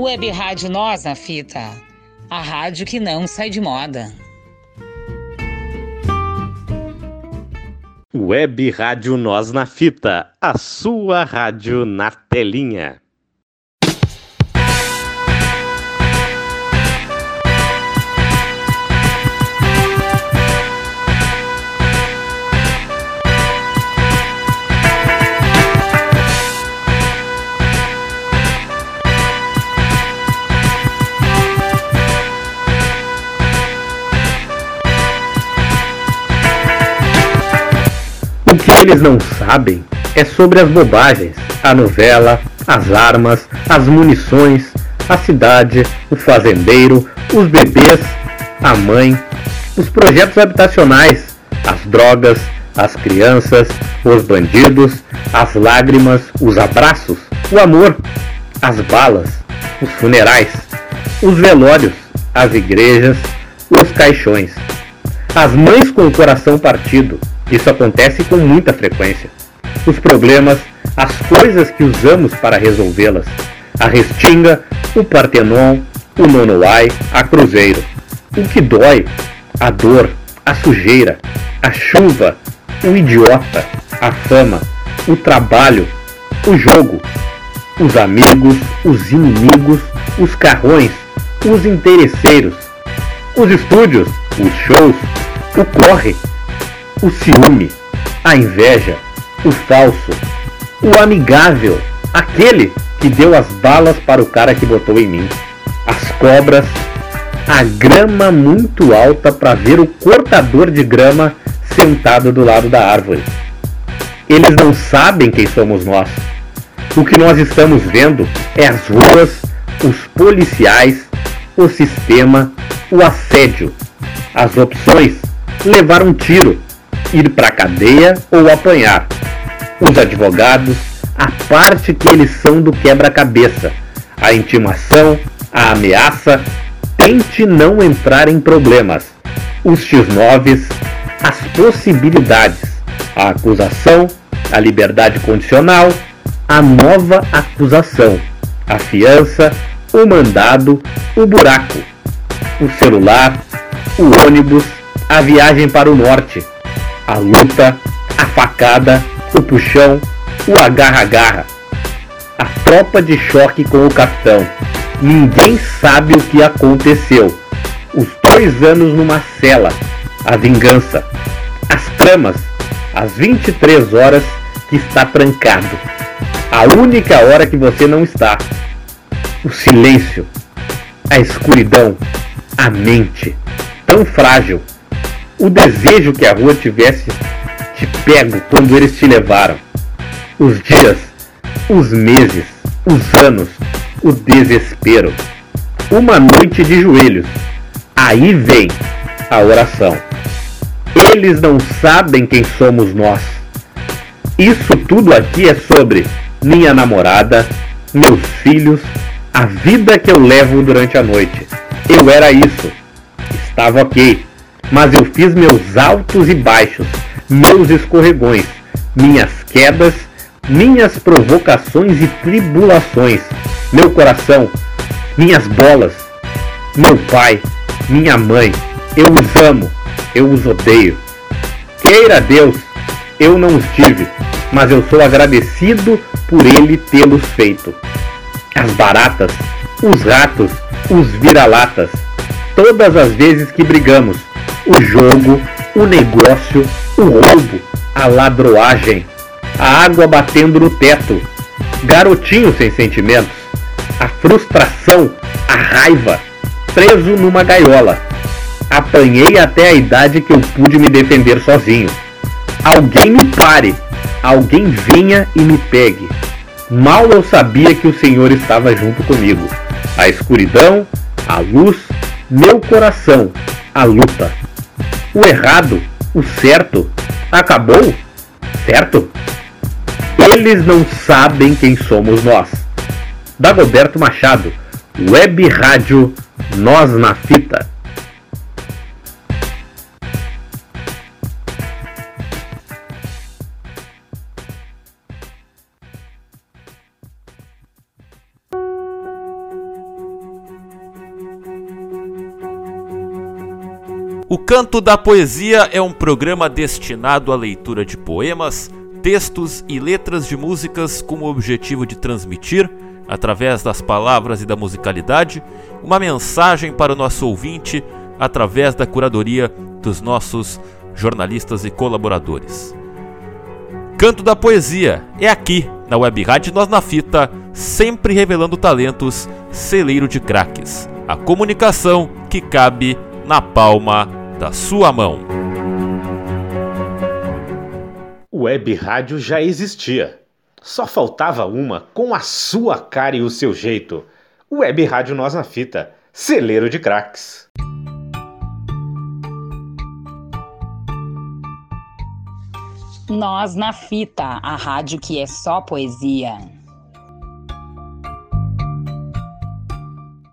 Web Rádio Nós na Fita, a rádio que não sai de moda. Web Rádio Nós na Fita, a sua rádio na telinha. Eles não sabem. É sobre as bobagens, a novela, as armas, as munições, a cidade, o fazendeiro, os bebês, a mãe, os projetos habitacionais, as drogas, as crianças, os bandidos, as lágrimas, os abraços, o amor, as balas, os funerais, os velórios, as igrejas, os caixões. As mães com o coração partido, isso acontece com muita frequência. Os problemas, as coisas que usamos para resolvê-las. A restinga, o partenon, o nonoai, a cruzeiro. O que dói, a dor, a sujeira, a chuva, o idiota, a fama, o trabalho, o jogo, os amigos, os inimigos, os carrões, os interesseiros, os estúdios, os shows, o corre, o ciúme, a inveja, o falso, o amigável, aquele que deu as balas para o cara que botou em mim, as cobras, a grama muito alta para ver o cortador de grama sentado do lado da árvore. Eles não sabem quem somos nós. O que nós estamos vendo é as ruas, os policiais, o sistema, o assédio. As opções: levar um tiro, ir para a cadeia ou apanhar. Os advogados, a parte que eles são do quebra-cabeça, a intimação, a ameaça, tente não entrar em problemas. Os X9, as possibilidades, a acusação, a liberdade condicional, a nova acusação, a fiança, o mandado, o buraco, o celular, o ônibus, a viagem para o norte, a luta, a facada, o puxão, o agarra-agarra, a tropa de choque com o capitão. Ninguém sabe o que aconteceu. Os dois anos numa cela, a vingança, as tramas, as 23 horas que está trancado, a única hora que você não está, o silêncio, a escuridão, a mente, tão frágil o desejo que a rua tivesse te pego quando eles te levaram. Os dias, os meses, os anos, o desespero. Uma noite de joelhos. Aí vem a oração. Eles não sabem quem somos nós. Isso tudo aqui é sobre minha namorada, meus filhos, a vida que eu levo durante a noite. Eu era isso. Estava ok mas eu fiz meus altos e baixos, meus escorregões, minhas quedas, minhas provocações e tribulações, meu coração, minhas bolas, meu pai, minha mãe, eu os amo, eu os odeio. Queira Deus, eu não os tive, mas eu sou agradecido por ele tê-los feito. As baratas, os ratos, os vira-latas, todas as vezes que brigamos, o jogo, o negócio, o roubo, a ladroagem, a água batendo no teto, garotinho sem sentimentos, a frustração, a raiva, preso numa gaiola. Apanhei até a idade que eu pude me defender sozinho. Alguém me pare, alguém venha e me pegue. Mal eu sabia que o Senhor estava junto comigo. A escuridão, a luz, meu coração, a luta o errado, o certo, acabou, certo? Eles não sabem quem somos nós. Dagoberto Machado, Web Rádio Nós na Fita. O Canto da Poesia é um programa destinado à leitura de poemas, textos e letras de músicas com o objetivo de transmitir, através das palavras e da musicalidade, uma mensagem para o nosso ouvinte através da curadoria dos nossos jornalistas e colaboradores. Canto da Poesia é aqui na Web Rádio Nós na Fita, sempre revelando talentos, celeiro de craques. A comunicação que cabe na palma da sua mão. Web rádio já existia. Só faltava uma com a sua cara e o seu jeito. Web Rádio Nós na Fita, celeiro de craques. Nós na Fita, a rádio que é só poesia.